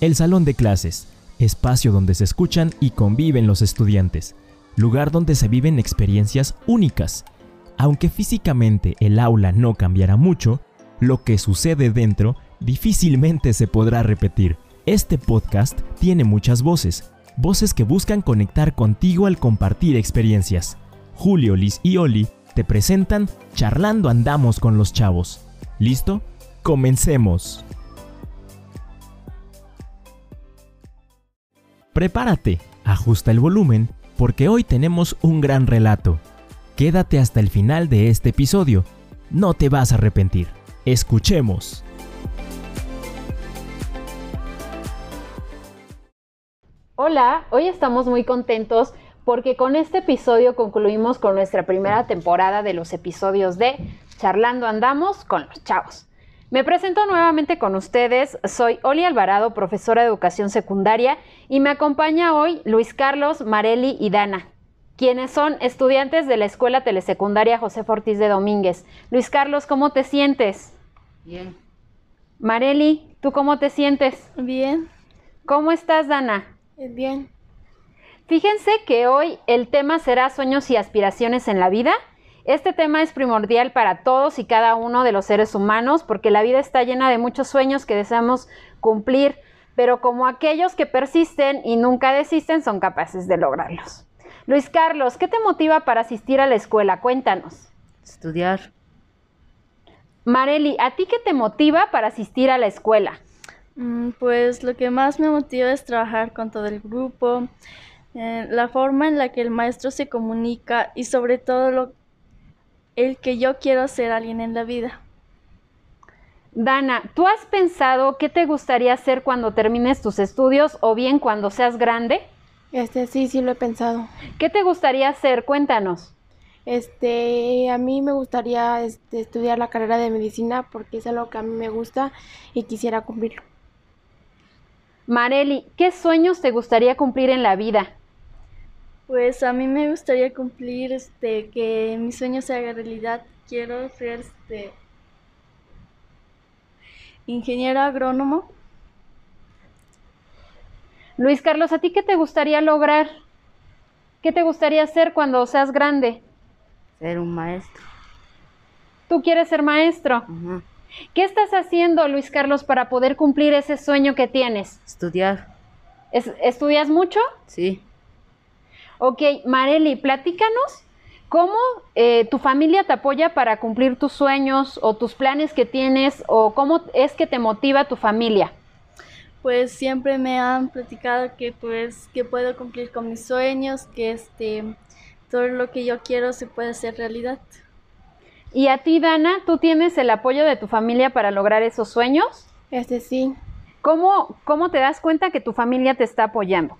El salón de clases, espacio donde se escuchan y conviven los estudiantes, lugar donde se viven experiencias únicas. Aunque físicamente el aula no cambiará mucho, lo que sucede dentro difícilmente se podrá repetir. Este podcast tiene muchas voces, voces que buscan conectar contigo al compartir experiencias. Julio, Liz y Oli te presentan Charlando Andamos con los Chavos. ¿Listo? Comencemos. Prepárate, ajusta el volumen, porque hoy tenemos un gran relato. Quédate hasta el final de este episodio. No te vas a arrepentir. Escuchemos. Hola, hoy estamos muy contentos porque con este episodio concluimos con nuestra primera temporada de los episodios de Charlando Andamos con los Chavos. Me presento nuevamente con ustedes. Soy Oli Alvarado, profesora de educación secundaria, y me acompaña hoy Luis Carlos, Mareli y Dana, quienes son estudiantes de la Escuela Telesecundaria José Ortiz de Domínguez. Luis Carlos, ¿cómo te sientes? Bien. Mareli, ¿tú cómo te sientes? Bien. ¿Cómo estás, Dana? Bien. Fíjense que hoy el tema será sueños y aspiraciones en la vida este tema es primordial para todos y cada uno de los seres humanos porque la vida está llena de muchos sueños que deseamos cumplir, pero como aquellos que persisten y nunca desisten son capaces de lograrlos. Luis Carlos, ¿qué te motiva para asistir a la escuela? Cuéntanos. Estudiar. Mareli, ¿a ti qué te motiva para asistir a la escuela? Mm, pues lo que más me motiva es trabajar con todo el grupo, eh, la forma en la que el maestro se comunica y sobre todo lo, el que yo quiero ser alguien en la vida. Dana, ¿tú has pensado qué te gustaría hacer cuando termines tus estudios o bien cuando seas grande? Este, sí, sí lo he pensado. ¿Qué te gustaría hacer? Cuéntanos. Este, a mí me gustaría este, estudiar la carrera de medicina porque es algo que a mí me gusta y quisiera cumplirlo. Mareli, ¿qué sueños te gustaría cumplir en la vida? Pues a mí me gustaría cumplir este que mi sueño se haga realidad. Quiero ser este ingeniero agrónomo. Luis Carlos, ¿a ti qué te gustaría lograr? ¿Qué te gustaría hacer cuando seas grande? Ser un maestro. ¿Tú quieres ser maestro? ¿Qué estás haciendo, Luis Carlos, para poder cumplir ese sueño que tienes? Estudiar. ¿Estudias mucho? Sí. Ok, Mareli, platícanos cómo eh, tu familia te apoya para cumplir tus sueños o tus planes que tienes o cómo es que te motiva tu familia. Pues siempre me han platicado que pues que puedo cumplir con mis sueños, que este todo lo que yo quiero se puede hacer realidad. ¿Y a ti, Dana, tú tienes el apoyo de tu familia para lograr esos sueños? Este sí. ¿Cómo, cómo te das cuenta que tu familia te está apoyando?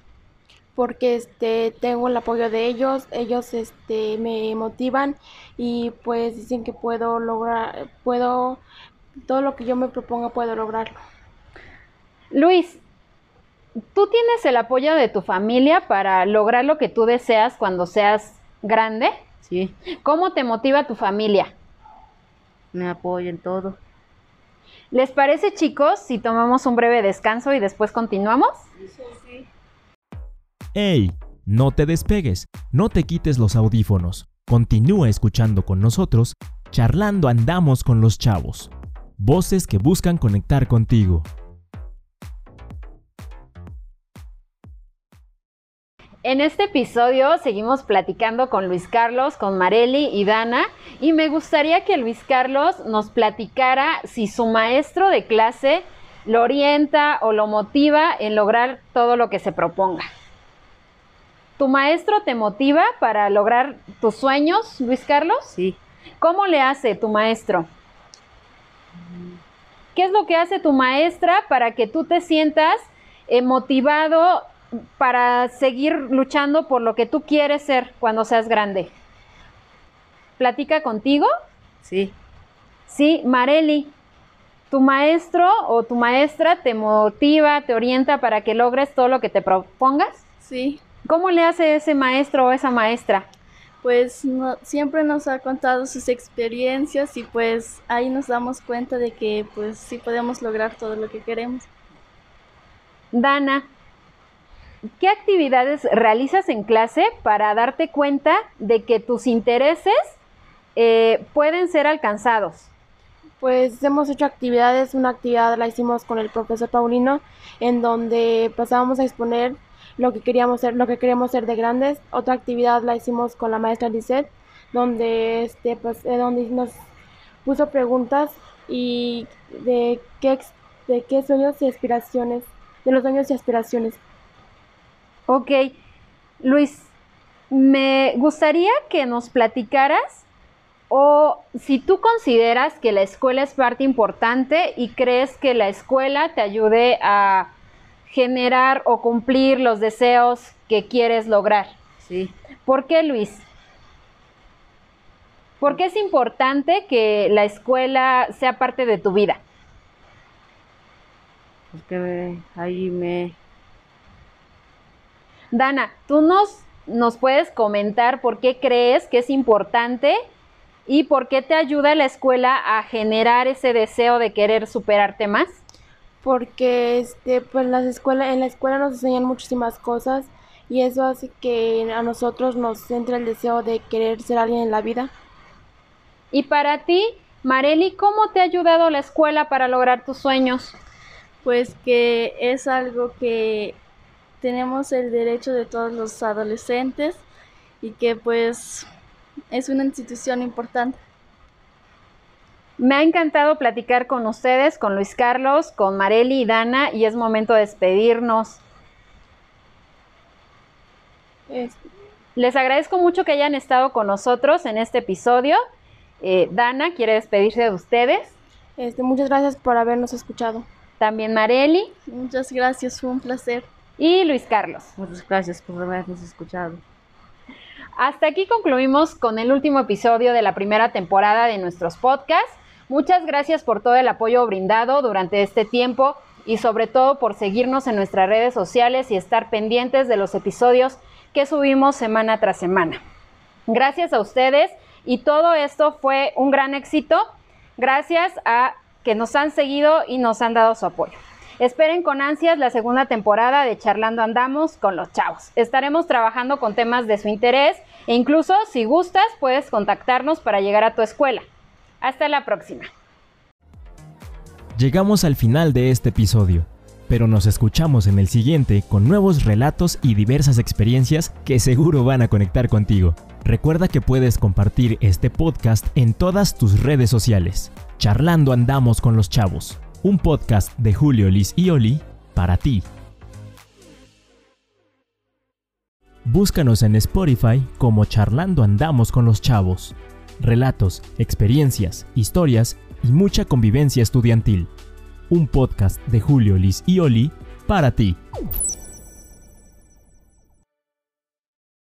Porque este tengo el apoyo de ellos, ellos este me motivan y pues dicen que puedo lograr puedo todo lo que yo me proponga puedo lograrlo. Luis, ¿tú tienes el apoyo de tu familia para lograr lo que tú deseas cuando seas grande? Sí. ¿Cómo te motiva tu familia? Me apoya en todo. ¿Les parece, chicos, si tomamos un breve descanso y después continuamos? Sí, sí. ¡Ey! No te despegues, no te quites los audífonos. Continúa escuchando con nosotros, charlando andamos con los chavos. Voces que buscan conectar contigo. En este episodio seguimos platicando con Luis Carlos, con Mareli y Dana y me gustaría que Luis Carlos nos platicara si su maestro de clase lo orienta o lo motiva en lograr todo lo que se proponga. ¿Tu maestro te motiva para lograr tus sueños, Luis Carlos? Sí. ¿Cómo le hace tu maestro? ¿Qué es lo que hace tu maestra para que tú te sientas eh, motivado para seguir luchando por lo que tú quieres ser cuando seas grande? ¿Platica contigo? Sí. Sí, Mareli, ¿tu maestro o tu maestra te motiva, te orienta para que logres todo lo que te propongas? Sí. ¿Cómo le hace ese maestro o esa maestra? Pues siempre nos ha contado sus experiencias y pues ahí nos damos cuenta de que pues sí podemos lograr todo lo que queremos. Dana, ¿qué actividades realizas en clase para darte cuenta de que tus intereses eh, pueden ser alcanzados? Pues hemos hecho actividades, una actividad la hicimos con el profesor Paulino, en donde pasábamos a exponer lo que queríamos ser, lo que queríamos ser de grandes. Otra actividad la hicimos con la maestra Lisette, donde este pues eh, donde nos puso preguntas y de qué de qué sueños y aspiraciones, de los sueños y aspiraciones. Ok, Luis, me gustaría que nos platicaras o si tú consideras que la escuela es parte importante y crees que la escuela te ayude a generar o cumplir los deseos que quieres lograr. Sí, ¿Por qué, Luis? ¿Por qué es importante que la escuela sea parte de tu vida? porque me- ahí me... Dana, ¿tú nos, nos puedes comentar por qué crees que es importante y por qué te ayuda la escuela a generar ese deseo de querer superarte más? Porque este pues las escuelas en la escuela nos enseñan muchísimas cosas y eso hace que a nosotros nos entre el deseo de querer ser alguien en la vida. Y para ti, Mareli, ¿cómo te ha ayudado la escuela para lograr tus sueños? Pues que es algo que tenemos el derecho de todos los adolescentes y que pues es una institución importante. Me ha encantado platicar con ustedes, con Luis Carlos, con Mareli y Dana, y es momento de despedirnos. Este, Les agradezco mucho que hayan estado con nosotros en este episodio. Eh, Dana quiere despedirse de ustedes. este, muchas gracias por habernos escuchado. También Mareli Muchas gracias, fue un placer. y Luis Carlos. Muchas gracias por habernos escuchado. Hasta aquí concluimos con el último episodio de la primera temporada de nuestros podcasts. Muchas gracias por todo el apoyo brindado durante este tiempo y sobre todo por seguirnos en nuestras redes sociales y estar pendientes de los episodios que subimos semana tras semana. Gracias a ustedes y todo esto fue un gran éxito gracias a que nos han seguido y nos han dado su apoyo. Esperen con ansias la segunda temporada de Charlando Andamos con los chavos. Estaremos trabajando con temas de su interés e incluso si gustas puedes contactarnos para llegar a tu escuela. Hasta la próxima. Llegamos al final de este episodio, pero nos escuchamos en el siguiente con nuevos relatos y diversas experiencias que seguro van a conectar contigo. Recuerda que puedes compartir este podcast en todas tus redes sociales. Charlando andamos con los chavos, un podcast de Julio, Liz y Oli para ti. Búscanos en Spotify como Charlando andamos con los chavos. Relatos, experiencias, historias y mucha convivencia estudiantil. Un podcast de Julio, Liz y Oli para ti.